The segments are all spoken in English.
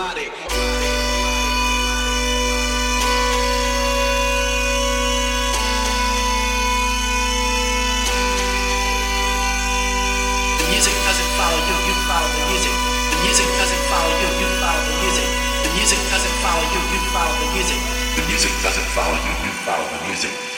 The music doesn't follow you, you follow the music. The music doesn't follow you, you follow the music. The music doesn't follow you, you follow the music. The music doesn't follow you, you follow the music.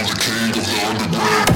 overcame the underground.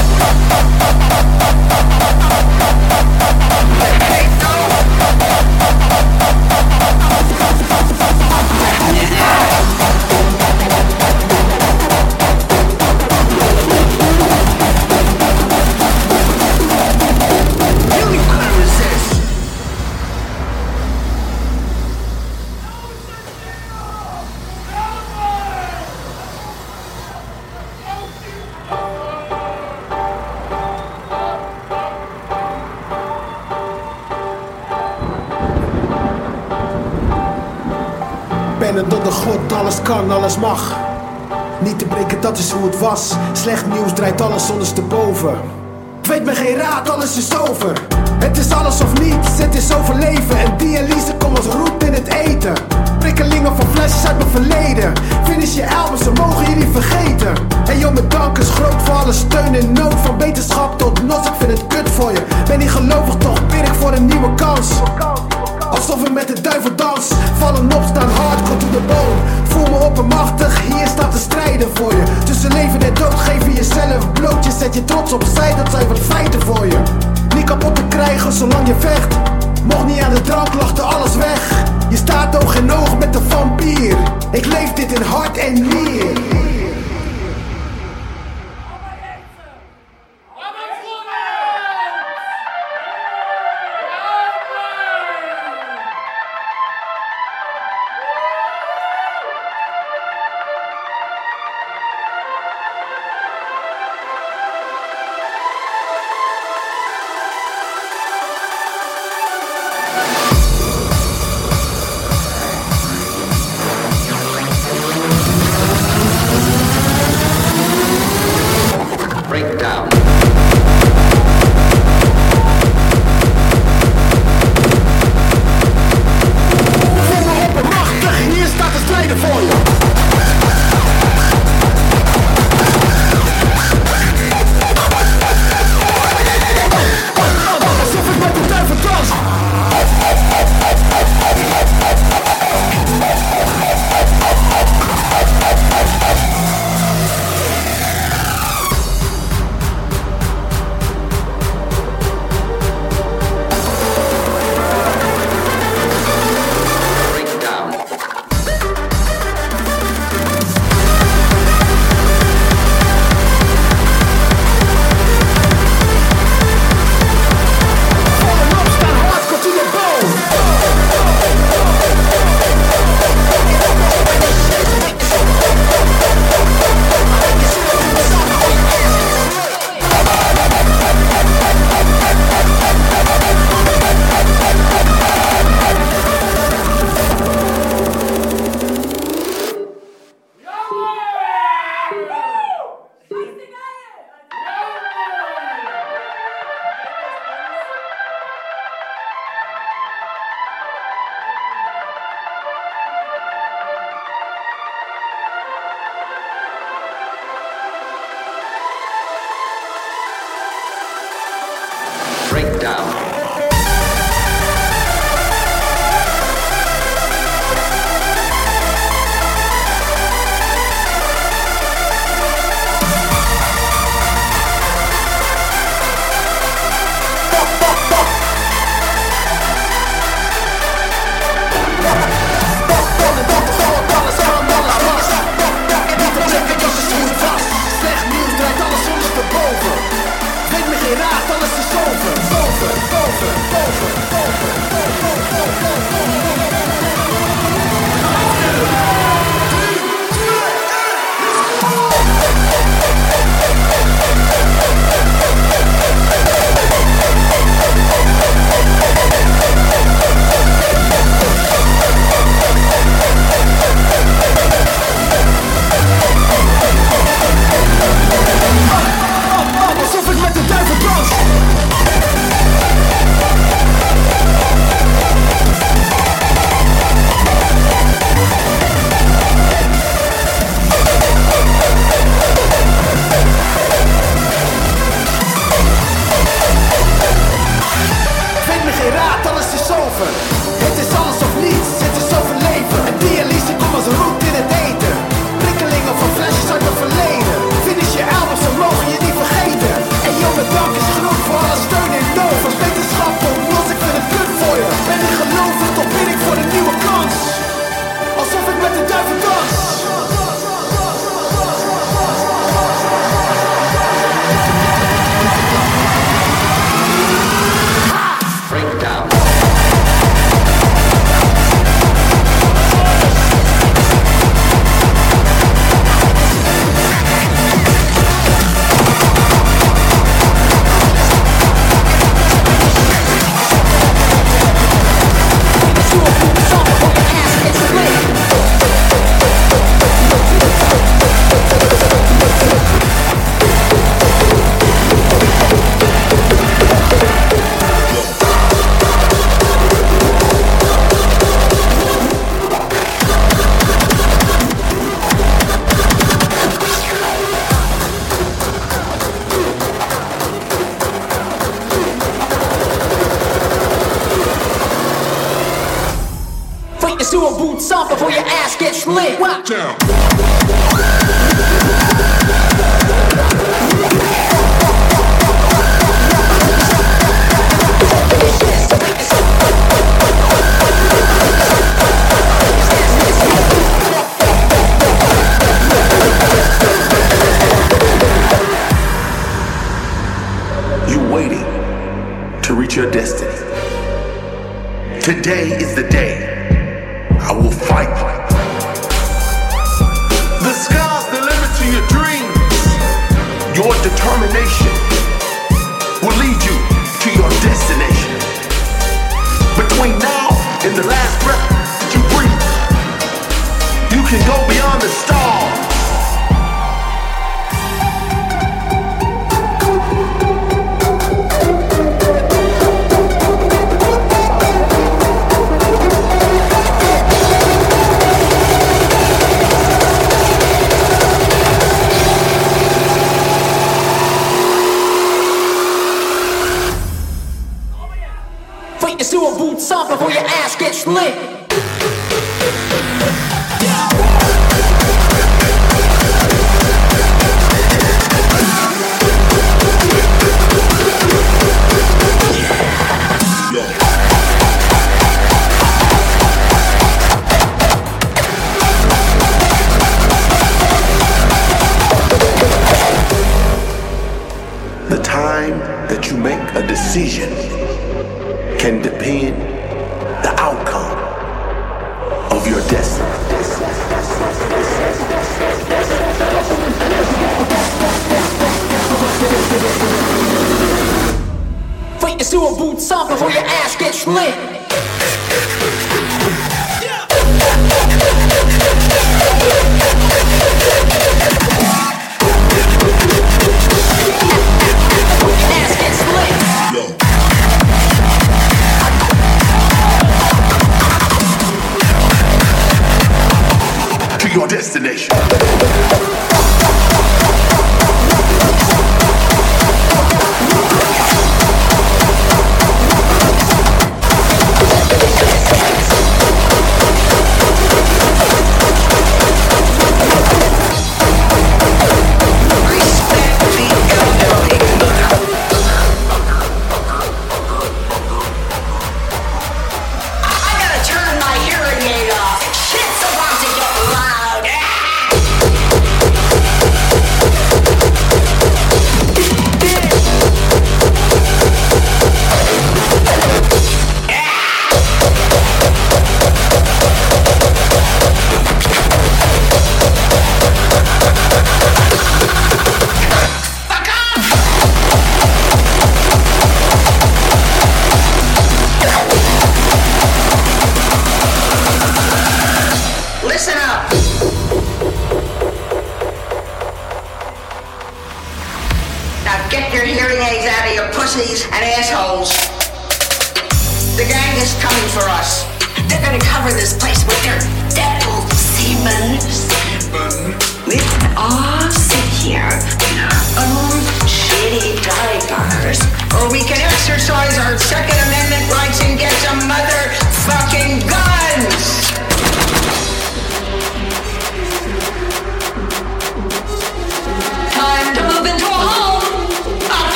Motherfucker. You kan, alles mag. Niet te breken, dat is hoe het was. Slecht nieuws draait alles ondersteboven. Weet me geen raad, alles is over. Het is alles of niets, het is overleven. En dialyse komt als roet in het eten. Prikkelingen van flesjes uit mijn verleden. Finish je albums, ze mogen je niet vergeten. En joh, mijn dank is groot voor alle steun en nood. Van wetenschap tot nos, ik vind het kut voor je. Ben niet gelovig, toch bid ik voor een nieuwe kans. Alsof ik met de duivel dans. Vallen op, staan hardcore to the bone. Voel me oppermachtig, hier staat te strijden voor je. Tussen leven en dood geef je jezelf bloot. Je zet je trots opzij, dat zijn wat feiten voor je. Niet kapot te krijgen zolang je vecht. Mocht niet aan de drank, lachte alles weg. Je staat oog in oog met de vampier. Ik leef dit in hart en nier.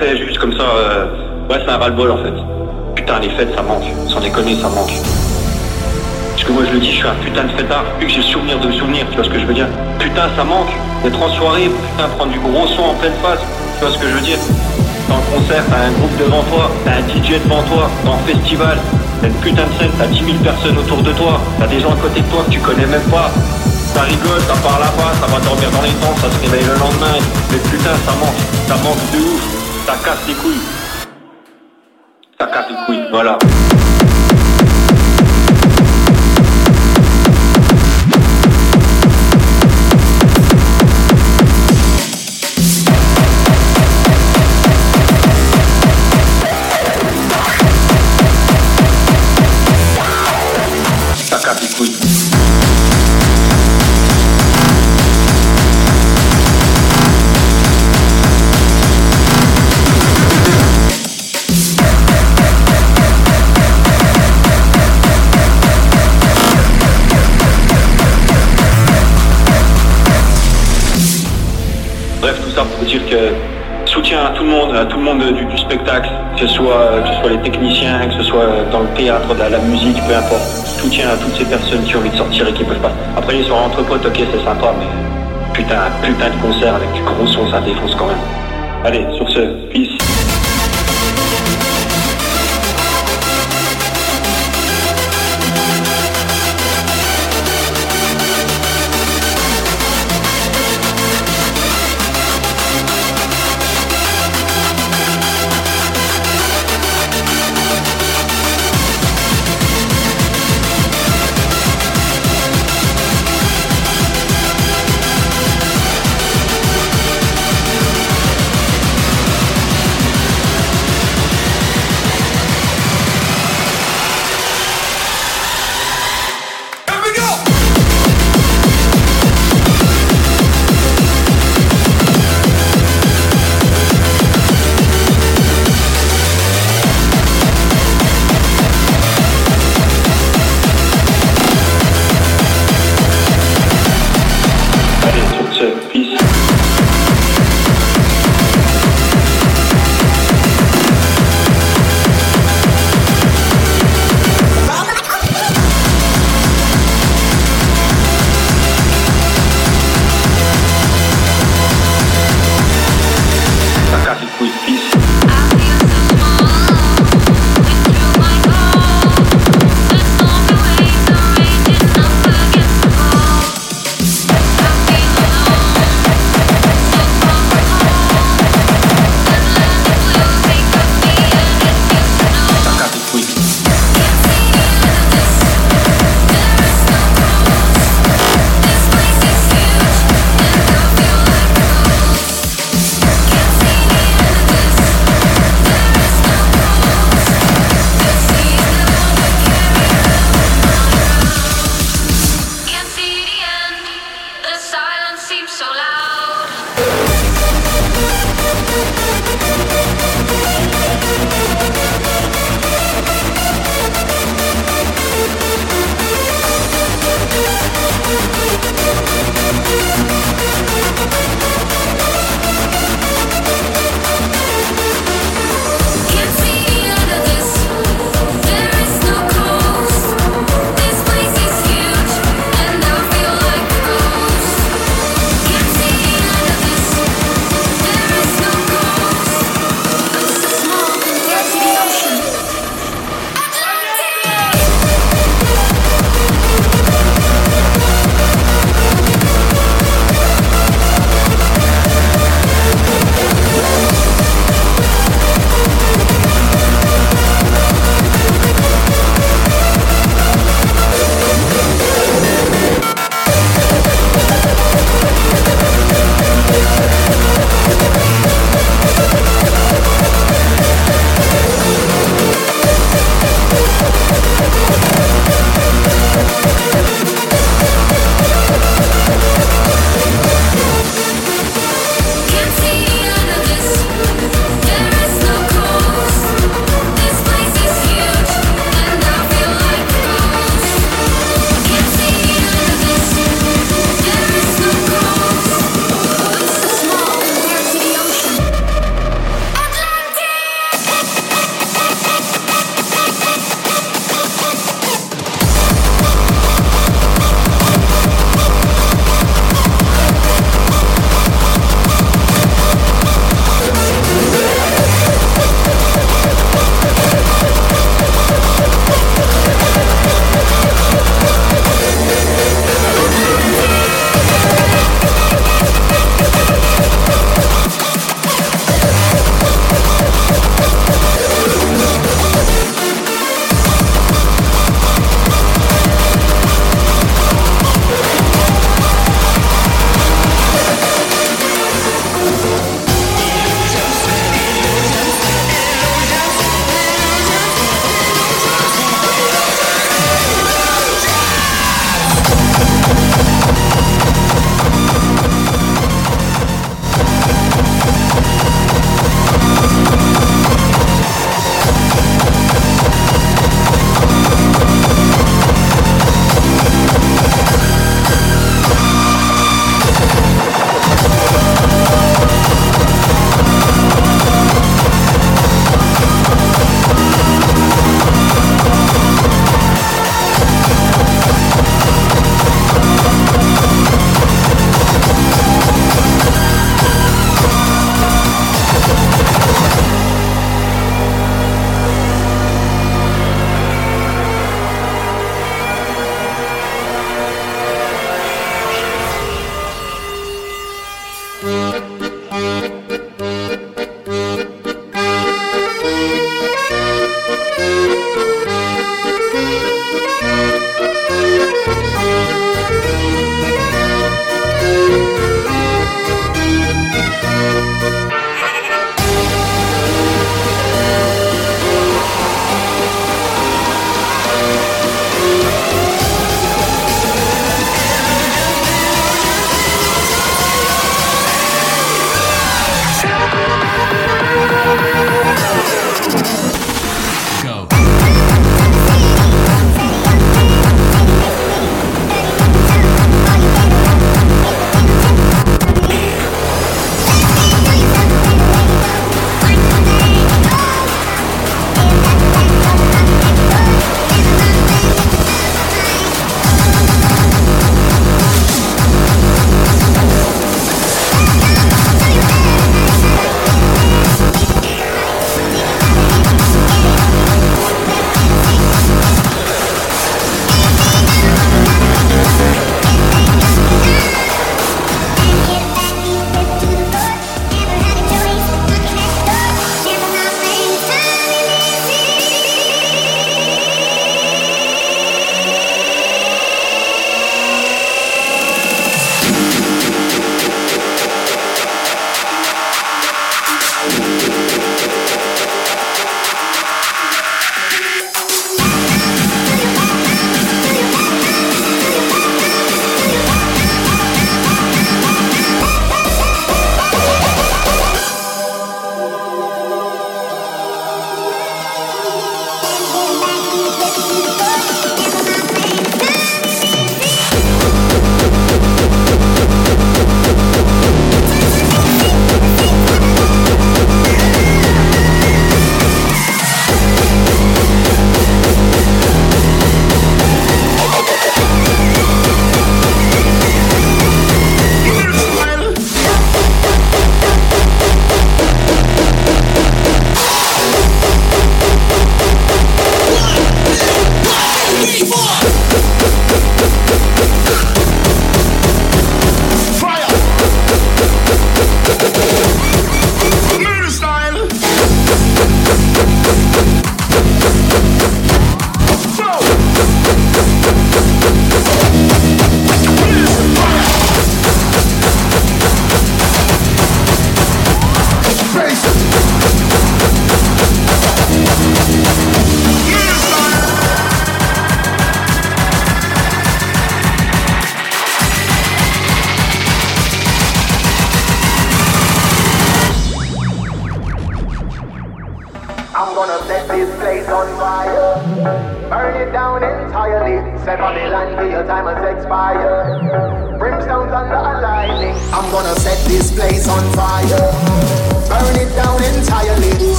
Juste comme ça. euh, Ouais, c'est un ras-le-bol en fait. Putain, les fêtes, ça manque. Sans déconner, ça manque. Parce que moi, je le dis, je suis un putain de fêtard. Plus que j'ai souvenir de souvenirs, tu vois ce que je veux dire Putain, ça manque. D'être en soirée, putain, prendre du gros son en pleine face. Tu vois ce que je veux dire Dans le concert, t'as un groupe devant toi, t'as un DJ devant toi, dans le festival, t'as une putain de scène, t'as 10 000 personnes autour de toi, t'as des gens à côté de toi que tu connais même pas. Ça rigole, ça part là-bas, ça va dormir dans les temps, ça se réveille le lendemain. Mais putain, ça manque, ça manque de ouf. Ça casse les couilles. Ça casse les couilles, voilà. Dire que soutien à tout le monde, à tout le monde du, spectacle, que ce, soit, que ce soit les techniciens, que ce soit dans le théâtre, la, la musique, peu importe. Soutien à toutes ces personnes qui ont envie de sortir et qui peuvent pas. Après, les soirées entre potes, ok, c'est sympa, mais putain, putain de concert avec du gros son, ça défonce quand même. Allez, sur ce, peace.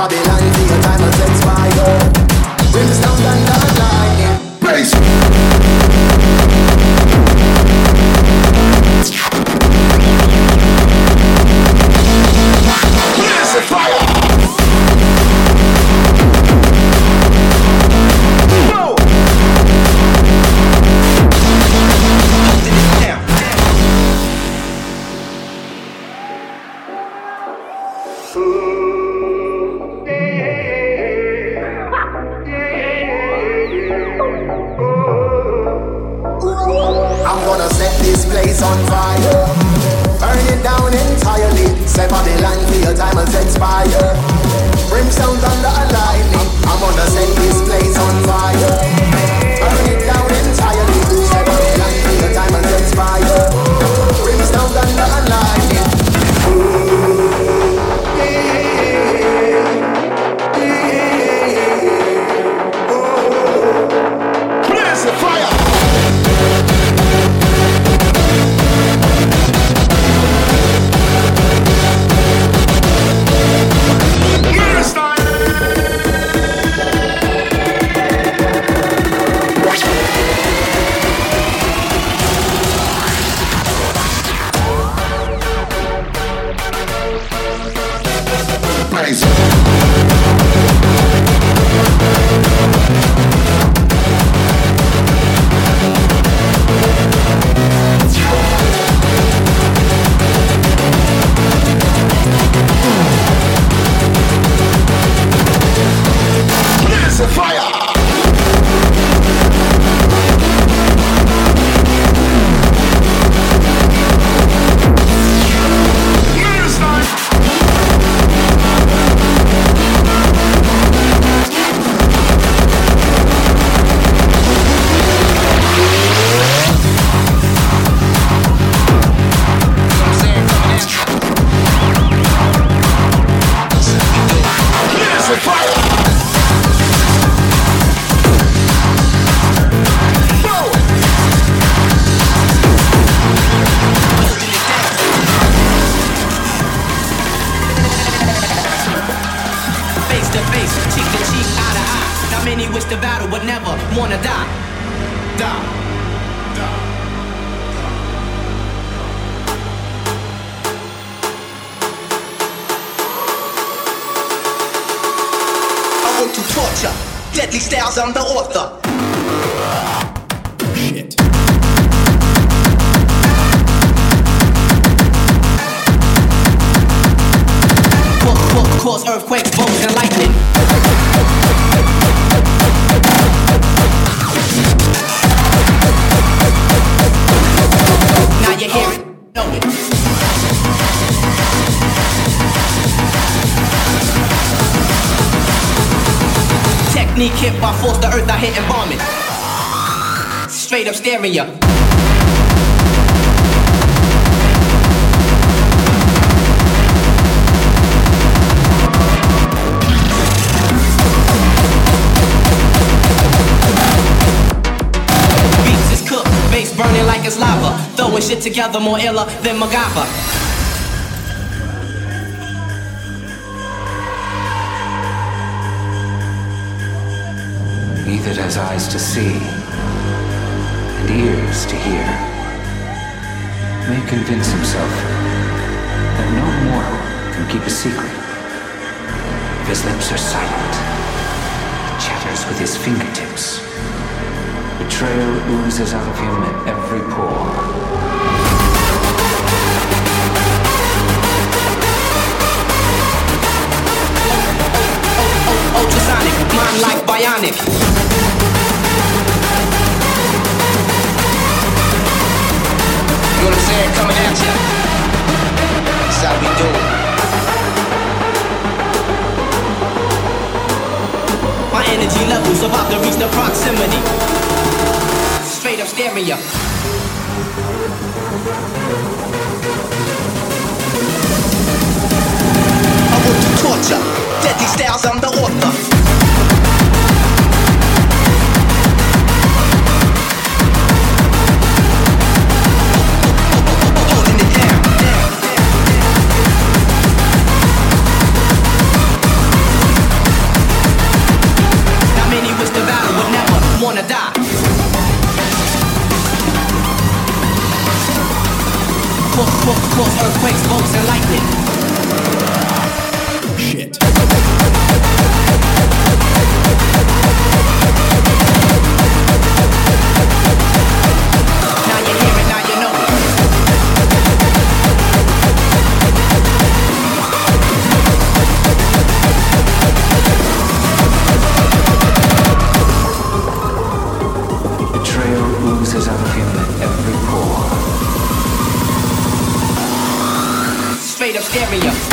Babylon. Beats is cooked, bass Burning like it's lava, throwing shit together more iller than my energy levels about to reach the proximity. Straight up staring stereo. I want to torture. Deadly styles, I'm the author. Earthquakes, boats, and lightning. me up.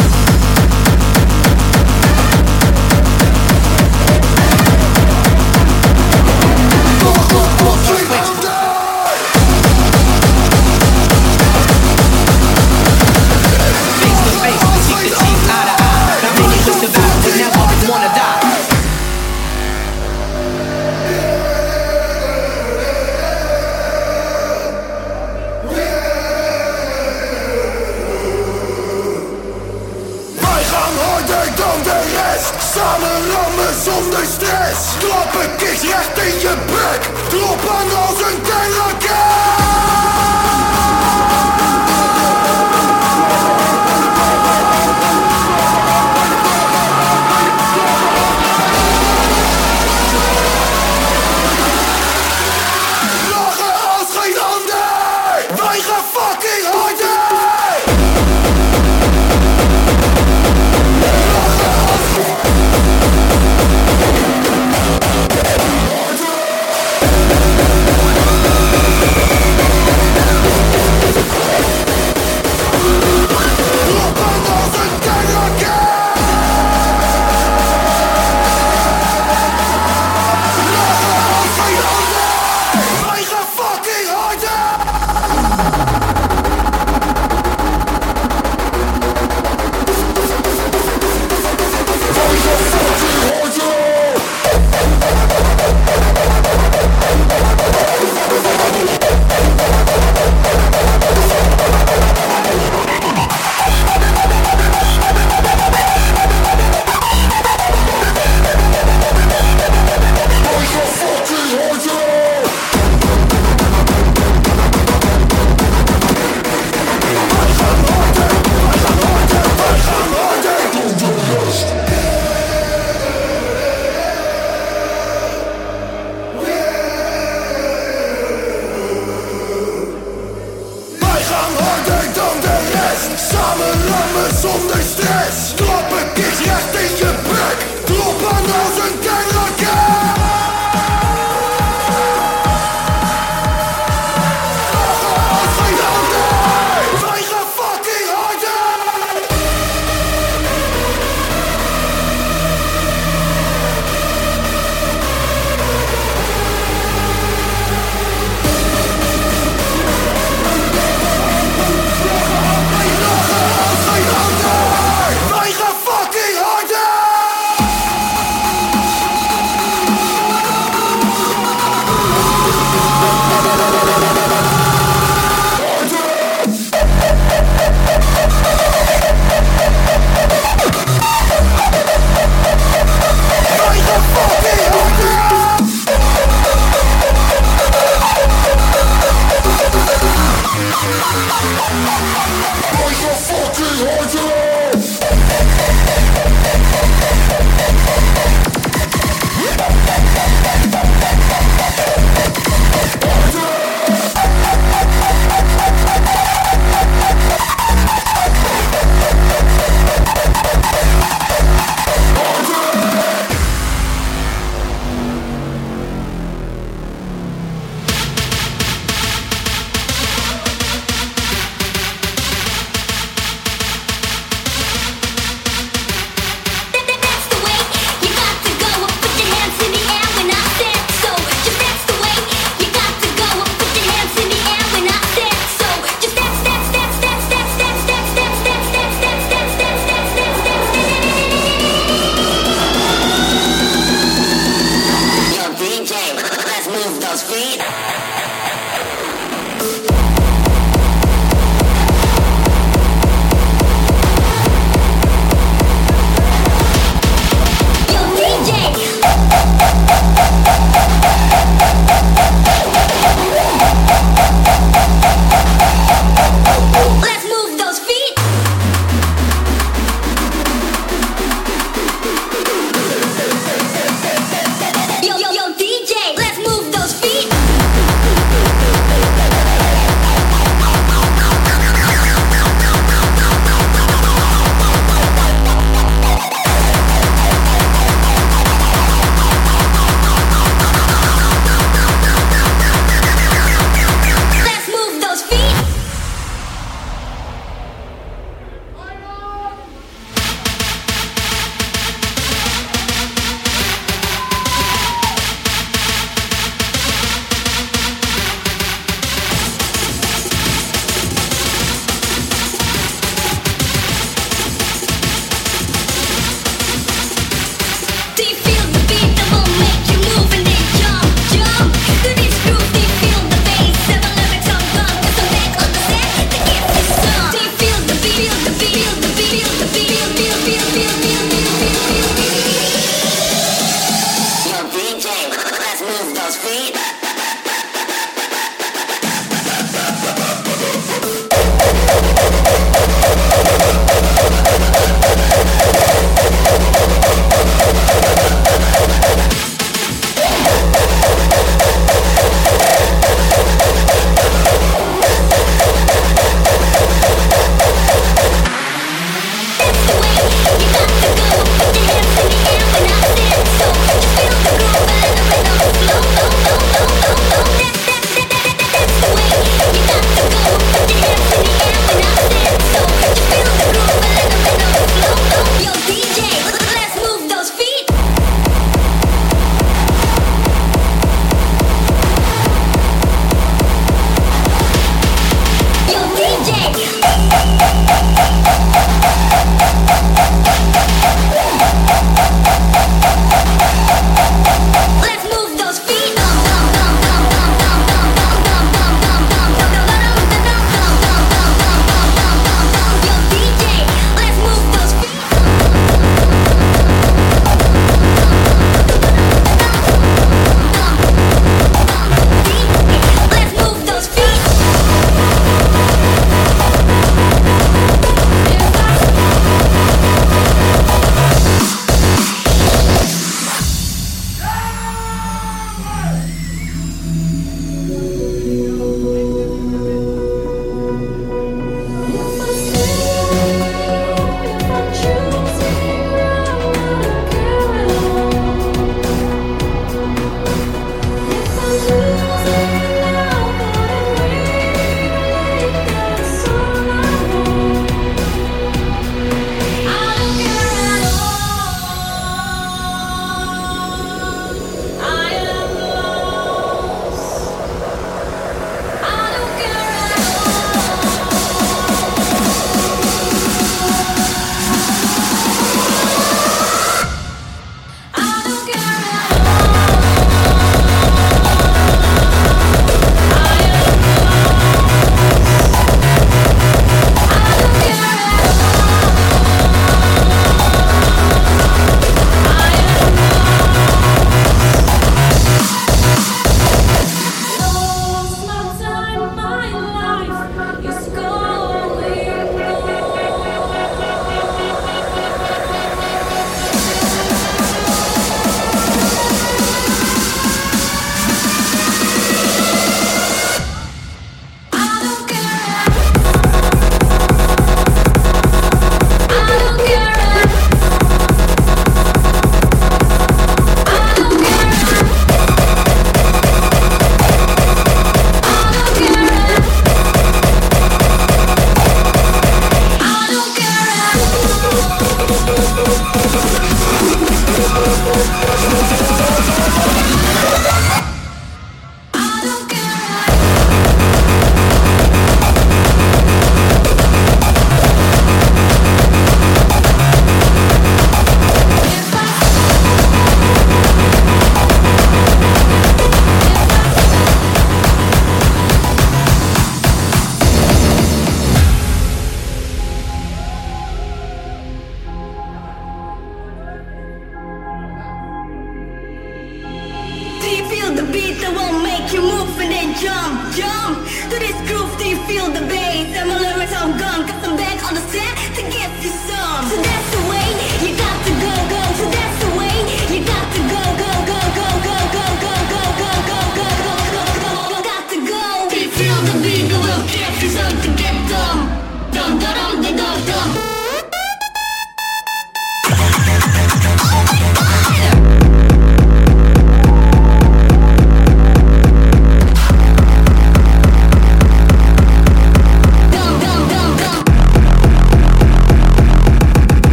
see